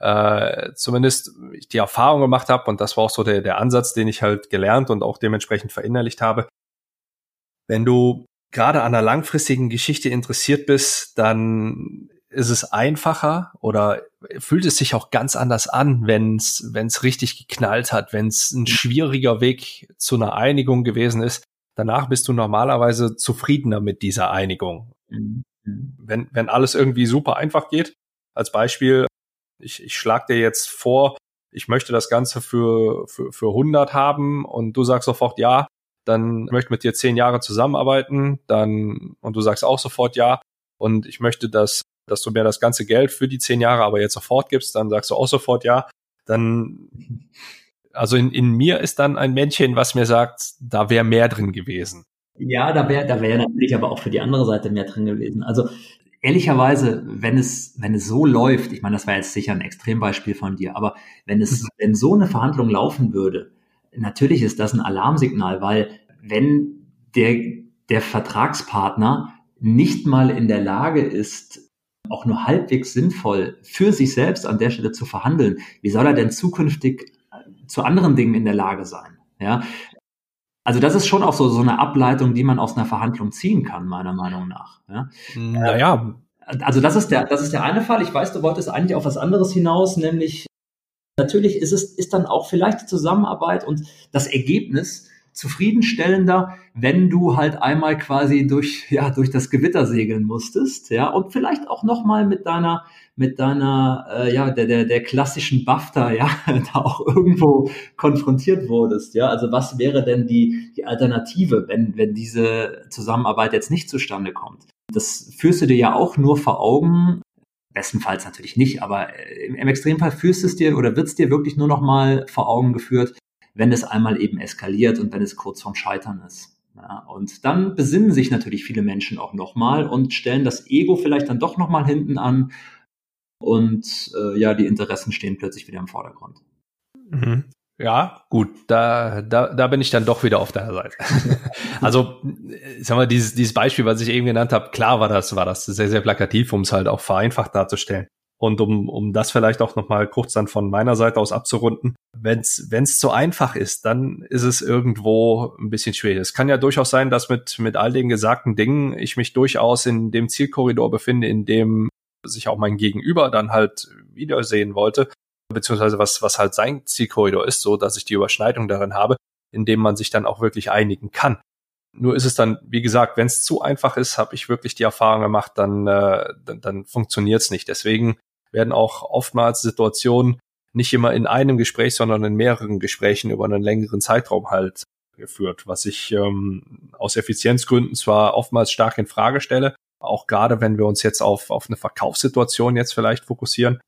äh, zumindest ich die Erfahrung gemacht habe und das war auch so der, der Ansatz, den ich halt gelernt und auch dementsprechend verinnerlicht habe. Wenn du gerade an einer langfristigen Geschichte interessiert bist, dann ist es einfacher oder fühlt es sich auch ganz anders an, wenn es wenn es richtig geknallt hat, wenn es ein schwieriger Weg zu einer Einigung gewesen ist. Danach bist du normalerweise zufriedener mit dieser Einigung. Mhm. Wenn wenn alles irgendwie super einfach geht. Als Beispiel, ich, ich schlag dir jetzt vor, ich möchte das Ganze für, für, für 100 haben und du sagst sofort ja, dann möchte mit dir zehn Jahre zusammenarbeiten, dann, und du sagst auch sofort ja, und ich möchte, dass, dass du mir das ganze Geld für die zehn Jahre aber jetzt sofort gibst, dann sagst du auch sofort ja, dann, also in, in mir ist dann ein Männchen, was mir sagt, da wäre mehr drin gewesen. Ja, da wäre da wäre natürlich aber auch für die andere Seite mehr drin gewesen. Also ehrlicherweise, wenn es, wenn es so läuft, ich meine, das war jetzt sicher ein Extrembeispiel von dir, aber wenn es, wenn so eine Verhandlung laufen würde, natürlich ist das ein Alarmsignal, weil wenn der, der Vertragspartner nicht mal in der Lage ist, auch nur halbwegs sinnvoll für sich selbst an der Stelle zu verhandeln, wie soll er denn zukünftig zu anderen Dingen in der Lage sein? Ja, also das ist schon auch so, so eine Ableitung, die man aus einer Verhandlung ziehen kann, meiner Meinung nach. Ja? Naja. Also das ist der, das ist der eine Fall. Ich weiß, du wolltest eigentlich auf was anderes hinaus, nämlich Natürlich ist es ist dann auch vielleicht die Zusammenarbeit und das Ergebnis zufriedenstellender, wenn du halt einmal quasi durch ja durch das Gewitter segeln musstest, ja und vielleicht auch noch mal mit deiner mit deiner äh, ja der der der klassischen BAFTA ja da auch irgendwo konfrontiert wurdest, ja also was wäre denn die die Alternative, wenn wenn diese Zusammenarbeit jetzt nicht zustande kommt? Das führst du dir ja auch nur vor Augen, Bestenfalls natürlich nicht, aber im, im Extremfall führst es dir oder wird es dir wirklich nur noch mal vor Augen geführt, wenn es einmal eben eskaliert und wenn es kurz vorm Scheitern ist. Ja, und dann besinnen sich natürlich viele Menschen auch nochmal und stellen das Ego vielleicht dann doch nochmal hinten an und äh, ja, die Interessen stehen plötzlich wieder im Vordergrund. Mhm. Ja, gut, da, da, da bin ich dann doch wieder auf deiner Seite. also, sag mal, dieses, dieses Beispiel, was ich eben genannt habe, klar war das, war das sehr, sehr plakativ, um es halt auch vereinfacht darzustellen. Und um, um das vielleicht auch nochmal kurz dann von meiner Seite aus abzurunden, wenn es zu einfach ist, dann ist es irgendwo ein bisschen schwierig. Es kann ja durchaus sein, dass mit, mit all den gesagten Dingen ich mich durchaus in dem Zielkorridor befinde, in dem sich auch mein Gegenüber dann halt wiedersehen wollte, beziehungsweise was, was halt sein Zielkorridor ist, so dass ich die Überschneidung darin habe, in dem man sich dann auch wirklich einigen kann. Nur ist es dann, wie gesagt, wenn es zu einfach ist, habe ich wirklich die Erfahrung gemacht, dann, äh, dann, dann funktioniert es nicht. Deswegen werden auch oftmals Situationen nicht immer in einem Gespräch, sondern in mehreren Gesprächen über einen längeren Zeitraum halt geführt, was ich ähm, aus Effizienzgründen zwar oftmals stark in Frage stelle, auch gerade wenn wir uns jetzt auf, auf eine Verkaufssituation jetzt vielleicht fokussieren.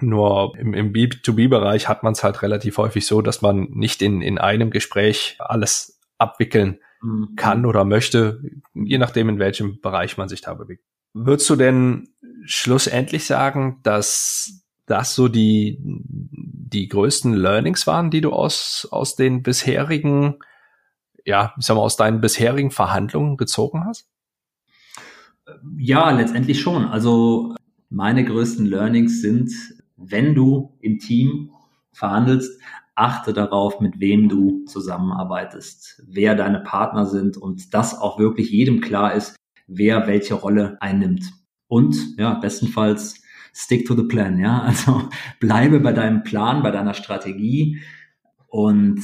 Nur im, im B2B-Bereich hat man es halt relativ häufig so, dass man nicht in, in einem Gespräch alles abwickeln mhm. kann oder möchte, je nachdem, in welchem Bereich man sich da bewegt. Würdest du denn schlussendlich sagen, dass das so die, die größten Learnings waren, die du aus, aus den bisherigen, ja, ich sag mal, aus deinen bisherigen Verhandlungen gezogen hast? Ja, letztendlich schon. Also meine größten Learnings sind, wenn du im Team verhandelst, achte darauf, mit wem du zusammenarbeitest, wer deine Partner sind und dass auch wirklich jedem klar ist, wer welche Rolle einnimmt. Und ja, bestenfalls stick to the plan, ja. Also bleibe bei deinem Plan, bei deiner Strategie und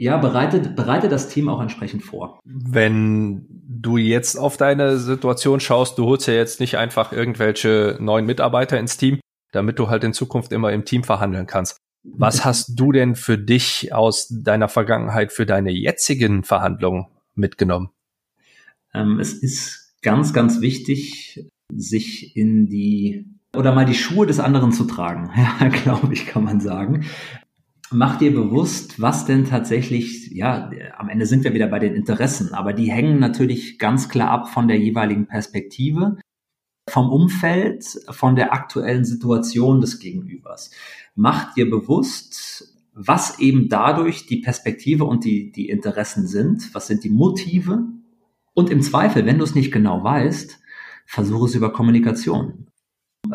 ja, bereite, bereite das Team auch entsprechend vor. Wenn du jetzt auf deine Situation schaust, du holst ja jetzt nicht einfach irgendwelche neuen Mitarbeiter ins Team, damit du halt in Zukunft immer im Team verhandeln kannst. Was hast du denn für dich aus deiner Vergangenheit für deine jetzigen Verhandlungen mitgenommen? Ähm, es ist ganz, ganz wichtig, sich in die oder mal die Schuhe des anderen zu tragen, ja, glaube ich, kann man sagen. Mach dir bewusst, was denn tatsächlich, ja, am Ende sind wir wieder bei den Interessen, aber die hängen natürlich ganz klar ab von der jeweiligen Perspektive, vom Umfeld, von der aktuellen Situation des Gegenübers. Mach dir bewusst, was eben dadurch die Perspektive und die, die Interessen sind, was sind die Motive und im Zweifel, wenn du es nicht genau weißt, versuche es über Kommunikation.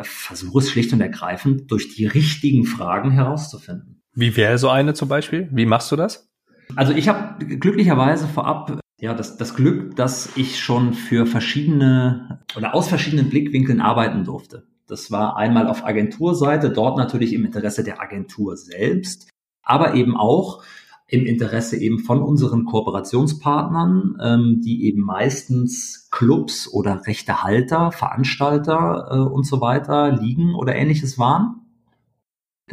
Versuche es schlicht und ergreifend durch die richtigen Fragen herauszufinden. Wie wäre so eine zum Beispiel? Wie machst du das? Also ich habe glücklicherweise vorab ja das, das Glück, dass ich schon für verschiedene oder aus verschiedenen Blickwinkeln arbeiten durfte. Das war einmal auf Agenturseite, dort natürlich im Interesse der Agentur selbst, aber eben auch im Interesse eben von unseren Kooperationspartnern, ähm, die eben meistens Clubs oder Rechtehalter, Veranstalter äh, und so weiter, Ligen oder ähnliches waren.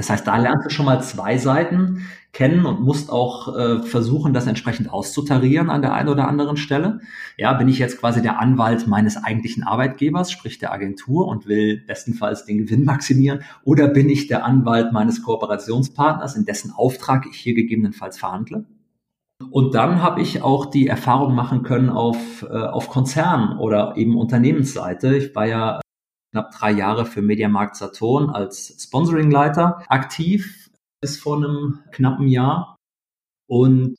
Das heißt, da lernst du schon mal zwei Seiten kennen und musst auch äh, versuchen, das entsprechend auszutarieren an der einen oder anderen Stelle. Ja, bin ich jetzt quasi der Anwalt meines eigentlichen Arbeitgebers, sprich der Agentur und will bestenfalls den Gewinn maximieren, oder bin ich der Anwalt meines Kooperationspartners, in dessen Auftrag ich hier gegebenenfalls verhandle? Und dann habe ich auch die Erfahrung machen können auf, äh, auf Konzern oder eben Unternehmensseite. Ich war ja knapp drei Jahre für Mediamarkt Saturn als Sponsoringleiter aktiv bis vor einem knappen Jahr. Und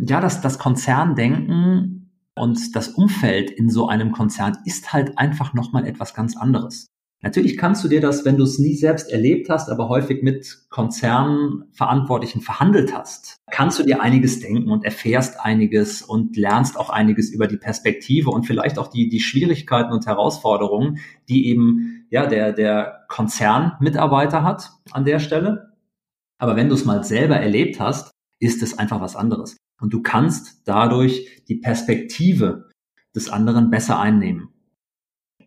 ja, das, das Konzerndenken und das Umfeld in so einem Konzern ist halt einfach nochmal etwas ganz anderes. Natürlich kannst du dir das, wenn du es nie selbst erlebt hast, aber häufig mit Konzernverantwortlichen verhandelt hast, kannst du dir einiges denken und erfährst einiges und lernst auch einiges über die Perspektive und vielleicht auch die, die Schwierigkeiten und Herausforderungen, die eben, ja, der, der Konzernmitarbeiter hat an der Stelle. Aber wenn du es mal selber erlebt hast, ist es einfach was anderes. Und du kannst dadurch die Perspektive des anderen besser einnehmen.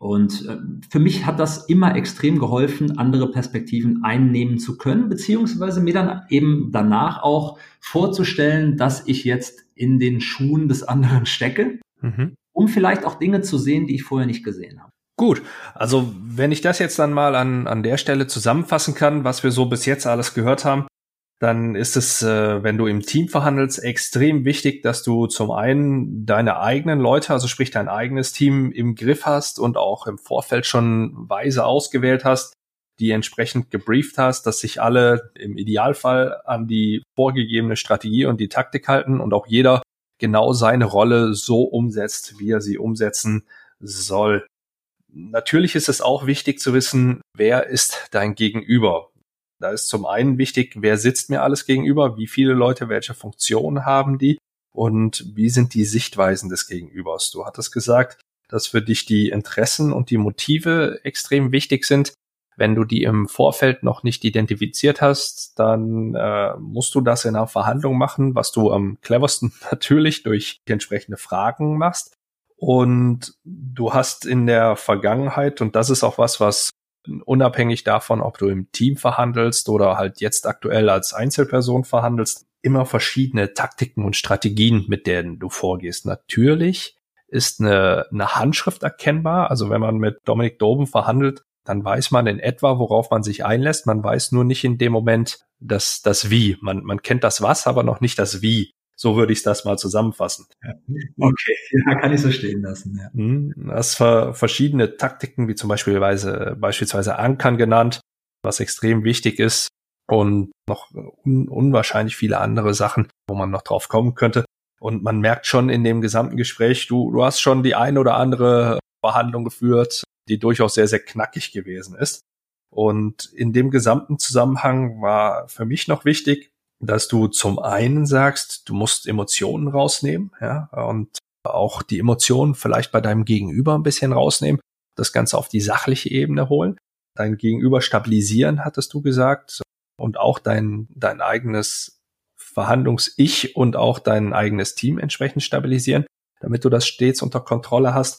Und äh, für mich hat das immer extrem geholfen, andere Perspektiven einnehmen zu können, beziehungsweise mir dann eben danach auch vorzustellen, dass ich jetzt in den Schuhen des anderen stecke, mhm. um vielleicht auch Dinge zu sehen, die ich vorher nicht gesehen habe. Gut, also wenn ich das jetzt dann mal an, an der Stelle zusammenfassen kann, was wir so bis jetzt alles gehört haben, dann ist es, äh, wenn du im Team verhandelst, extrem wichtig, dass du zum einen deine eigenen Leute, also sprich dein eigenes Team im Griff hast und auch im Vorfeld schon weise ausgewählt hast, die entsprechend gebrieft hast, dass sich alle im Idealfall an die vorgegebene Strategie und die Taktik halten und auch jeder genau seine Rolle so umsetzt, wie er sie umsetzen soll. natürlich ist es auch wichtig zu wissen, wer ist dein Gegenüber. Da ist zum einen wichtig, wer sitzt mir alles gegenüber, wie viele Leute, welche Funktionen haben die und wie sind die Sichtweisen des Gegenübers. Du hattest gesagt, dass für dich die Interessen und die Motive extrem wichtig sind. Wenn du die im Vorfeld noch nicht identifiziert hast, dann äh, musst du das in einer Verhandlung machen, was du am cleversten natürlich durch entsprechende Fragen machst. Und du hast in der Vergangenheit, und das ist auch was, was unabhängig davon, ob du im Team verhandelst oder halt jetzt aktuell als Einzelperson verhandelst, immer verschiedene Taktiken und Strategien, mit denen du vorgehst. Natürlich ist eine, eine Handschrift erkennbar. Also wenn man mit Dominik Doben verhandelt, dann weiß man in etwa, worauf man sich einlässt. Man weiß nur nicht in dem Moment das, das Wie. Man, man kennt das Was, aber noch nicht das Wie. So würde ich das mal zusammenfassen. Okay, ja, kann ich so stehen lassen. Ja. Hm, das war verschiedene Taktiken, wie zum Beispiel beispielsweise Ankern genannt, was extrem wichtig ist und noch un unwahrscheinlich viele andere Sachen, wo man noch drauf kommen könnte. Und man merkt schon in dem gesamten Gespräch, du, du hast schon die ein oder andere Verhandlung geführt, die durchaus sehr, sehr knackig gewesen ist. Und in dem gesamten Zusammenhang war für mich noch wichtig, dass du zum einen sagst, du musst Emotionen rausnehmen, ja, und auch die Emotionen vielleicht bei deinem Gegenüber ein bisschen rausnehmen, das Ganze auf die sachliche Ebene holen, dein Gegenüber stabilisieren, hattest du gesagt, und auch dein, dein eigenes Verhandlungs-Ich und auch dein eigenes Team entsprechend stabilisieren, damit du das stets unter Kontrolle hast.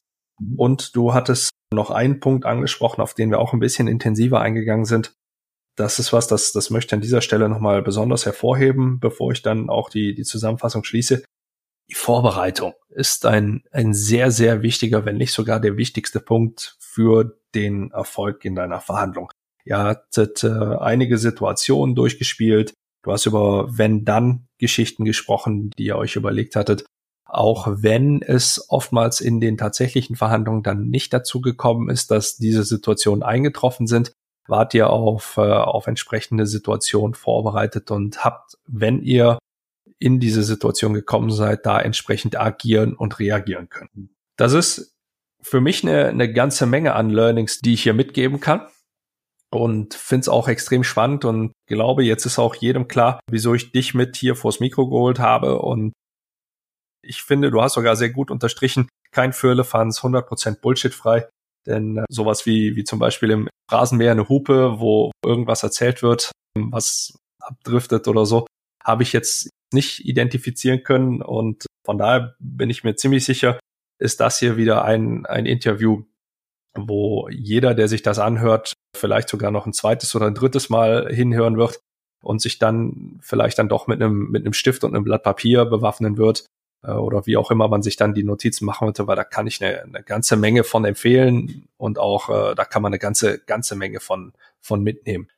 Und du hattest noch einen Punkt angesprochen, auf den wir auch ein bisschen intensiver eingegangen sind, das ist was, das, das möchte ich an dieser Stelle nochmal besonders hervorheben, bevor ich dann auch die, die Zusammenfassung schließe. Die Vorbereitung ist ein, ein sehr, sehr wichtiger, wenn nicht sogar der wichtigste Punkt für den Erfolg in deiner Verhandlung. Ihr hattet äh, einige Situationen durchgespielt. Du hast über Wenn-Dann-Geschichten gesprochen, die ihr euch überlegt hattet. Auch wenn es oftmals in den tatsächlichen Verhandlungen dann nicht dazu gekommen ist, dass diese Situationen eingetroffen sind, wart ihr auf, äh, auf entsprechende Situationen vorbereitet und habt, wenn ihr in diese Situation gekommen seid, da entsprechend agieren und reagieren können. Das ist für mich eine, eine ganze Menge an Learnings, die ich hier mitgeben kann und finde es auch extrem spannend und glaube, jetzt ist auch jedem klar, wieso ich dich mit hier vors Mikro geholt habe und ich finde, du hast sogar sehr gut unterstrichen, kein Firlefanz, 100% Bullshit frei. Denn äh, sowas wie, wie zum Beispiel im Rasenmäher eine Hupe, wo irgendwas erzählt wird, was abdriftet oder so, habe ich jetzt nicht identifizieren können. Und von daher bin ich mir ziemlich sicher, ist das hier wieder ein, ein Interview, wo jeder, der sich das anhört, vielleicht sogar noch ein zweites oder ein drittes Mal hinhören wird und sich dann vielleicht dann doch mit einem, mit einem Stift und einem Blatt Papier bewaffnen wird oder wie auch immer man sich dann die Notizen machen möchte, weil da kann ich eine, eine ganze Menge von empfehlen und auch äh, da kann man eine ganze, ganze Menge von, von mitnehmen.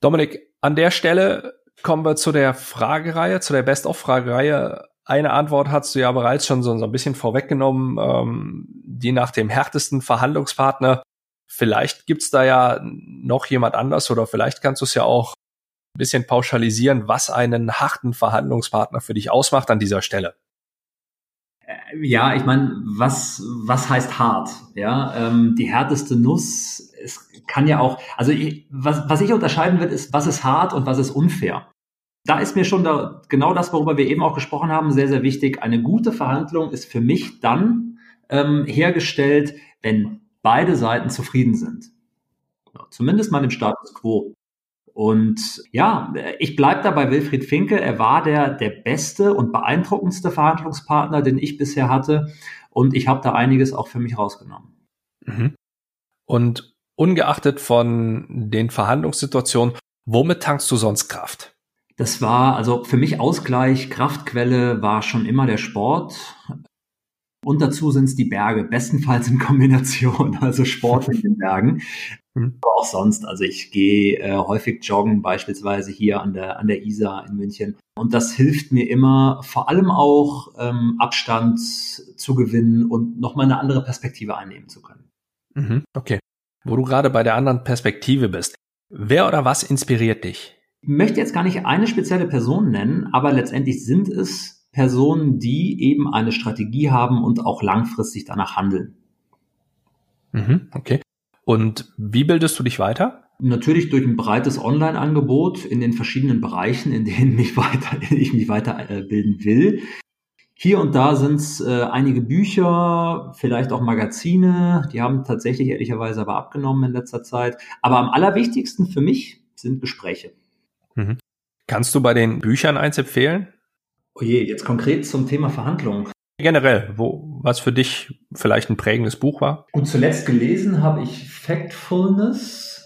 Dominik, an der Stelle kommen wir zu der Fragereihe, zu der Best-of-Fragereihe. Eine Antwort hast du ja bereits schon so, so ein bisschen vorweggenommen, ähm, die nach dem härtesten Verhandlungspartner. Vielleicht gibt's da ja noch jemand anders oder vielleicht kannst du es ja auch ein bisschen pauschalisieren, was einen harten Verhandlungspartner für dich ausmacht an dieser Stelle ja, ich meine, was, was heißt hart? Ja, ähm, die härteste Nuss, es kann ja auch, also ich, was, was ich unterscheiden will, ist, was ist hart und was ist unfair. Da ist mir schon da, genau das, worüber wir eben auch gesprochen haben, sehr, sehr wichtig. Eine gute Verhandlung ist für mich dann ähm, hergestellt, wenn beide Seiten zufrieden sind. Zumindest mal im Status quo. Und ja, ich bleibe da bei Wilfried Finke. Er war der, der beste und beeindruckendste Verhandlungspartner, den ich bisher hatte. Und ich habe da einiges auch für mich rausgenommen. Mhm. Und ungeachtet von den Verhandlungssituationen, womit tankst du sonst Kraft? Das war also für mich Ausgleich, Kraftquelle war schon immer der Sport. Und dazu sind es die Berge, bestenfalls in Kombination, also Sport in den Bergen. Mhm. Aber auch sonst. Also ich gehe äh, häufig joggen, beispielsweise hier an der, an der Isar in München. Und das hilft mir immer, vor allem auch ähm, Abstand zu gewinnen und nochmal eine andere Perspektive einnehmen zu können. Mhm, okay. Wo du gerade bei der anderen Perspektive bist. Wer oder was inspiriert dich? Ich möchte jetzt gar nicht eine spezielle Person nennen, aber letztendlich sind es Personen, die eben eine Strategie haben und auch langfristig danach handeln. Mhm, okay. Und wie bildest du dich weiter? Natürlich durch ein breites Online-Angebot in den verschiedenen Bereichen, in denen mich weiter, ich mich weiterbilden will. Hier und da sind es äh, einige Bücher, vielleicht auch Magazine, die haben tatsächlich ehrlicherweise aber abgenommen in letzter Zeit. Aber am allerwichtigsten für mich sind Gespräche. Mhm. Kannst du bei den Büchern eins empfehlen? Oje, jetzt konkret zum Thema Verhandlungen. Generell, wo, was für dich vielleicht ein prägendes Buch war? Und zuletzt gelesen habe ich Factfulness.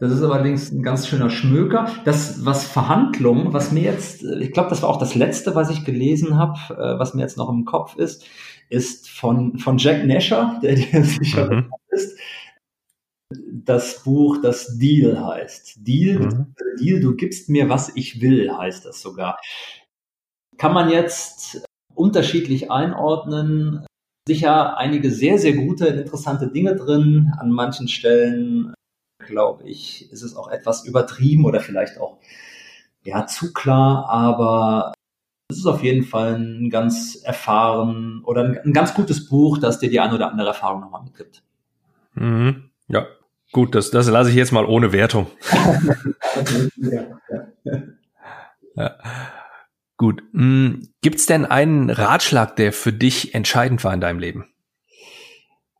Das ist allerdings ein ganz schöner Schmöker. Das, was Verhandlungen, was mir jetzt, ich glaube, das war auch das letzte, was ich gelesen habe, äh, was mir jetzt noch im Kopf ist, ist von, von Jack Nasher, der dir sicher mhm. ist. Das Buch, das Deal heißt. Deal, mhm. Deal, du gibst mir, was ich will, heißt das sogar. Kann man jetzt unterschiedlich einordnen. Sicher einige sehr, sehr gute, interessante Dinge drin. An manchen Stellen, glaube ich, ist es auch etwas übertrieben oder vielleicht auch ja, zu klar, aber es ist auf jeden Fall ein ganz erfahren oder ein, ein ganz gutes Buch, das dir die ein oder andere Erfahrung nochmal mitgibt. Mhm. Ja, gut, das, das lasse ich jetzt mal ohne Wertung. ja, ja. ja. Gut. Hm, Gibt es denn einen Ratschlag, der für dich entscheidend war in deinem Leben?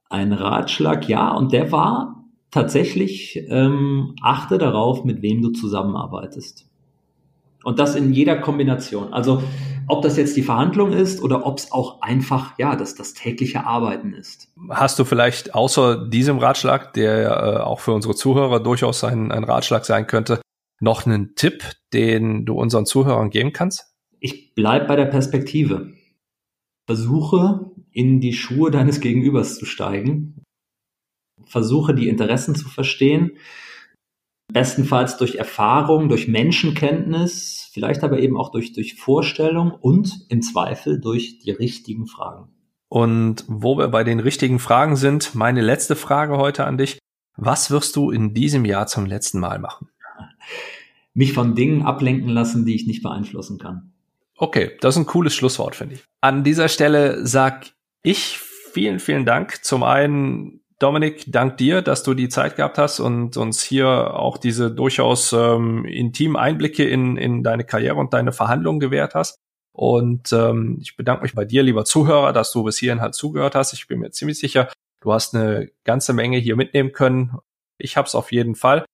Ein Ratschlag, ja, und der war tatsächlich, ähm, achte darauf, mit wem du zusammenarbeitest. Und das in jeder Kombination. Also ob das jetzt die Verhandlung ist oder ob es auch einfach, ja, das, das tägliche Arbeiten ist. Hast du vielleicht außer diesem Ratschlag, der äh, auch für unsere Zuhörer durchaus ein, ein Ratschlag sein könnte, noch einen Tipp, den du unseren Zuhörern geben kannst? Ich bleib bei der Perspektive. Versuche in die Schuhe deines Gegenübers zu steigen. Versuche die Interessen zu verstehen. Bestenfalls durch Erfahrung, durch Menschenkenntnis, vielleicht aber eben auch durch, durch Vorstellung und im Zweifel durch die richtigen Fragen. Und wo wir bei den richtigen Fragen sind, meine letzte Frage heute an dich. Was wirst du in diesem Jahr zum letzten Mal machen? Mich von Dingen ablenken lassen, die ich nicht beeinflussen kann. Okay, das ist ein cooles Schlusswort, finde ich. An dieser Stelle sag ich vielen, vielen Dank. Zum einen, Dominik, dank dir, dass du die Zeit gehabt hast und uns hier auch diese durchaus ähm, intimen Einblicke in, in deine Karriere und deine Verhandlungen gewährt hast. Und ähm, ich bedanke mich bei dir, lieber Zuhörer, dass du bis hierhin halt zugehört hast. Ich bin mir ziemlich sicher, du hast eine ganze Menge hier mitnehmen können. Ich habe es auf jeden Fall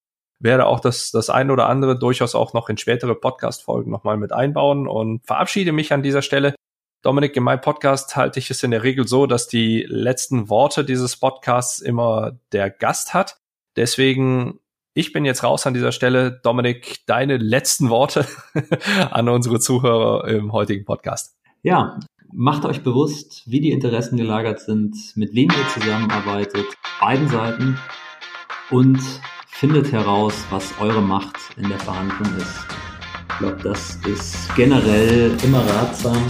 werde auch das, das ein oder andere durchaus auch noch in spätere Podcast-Folgen nochmal mit einbauen und verabschiede mich an dieser Stelle. Dominik, in meinem Podcast halte ich es in der Regel so, dass die letzten Worte dieses Podcasts immer der Gast hat. Deswegen, ich bin jetzt raus an dieser Stelle. Dominik, deine letzten Worte an unsere Zuhörer im heutigen Podcast. Ja, macht euch bewusst, wie die Interessen gelagert sind, mit wem ihr zusammenarbeitet, beiden Seiten und findet heraus, was eure Macht in der Verhandlung ist. Ich glaube, das ist generell immer ratsam.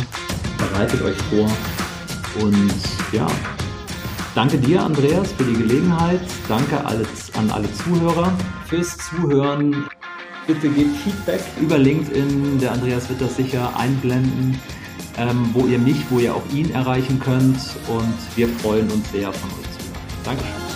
Bereitet euch vor. Und ja, danke dir, Andreas, für die Gelegenheit. Danke an alle Zuhörer fürs Zuhören. Bitte gebt Feedback über LinkedIn. Der Andreas wird das sicher einblenden, ähm, wo ihr mich, wo ihr auch ihn erreichen könnt. Und wir freuen uns sehr von euch zu hören. Dankeschön.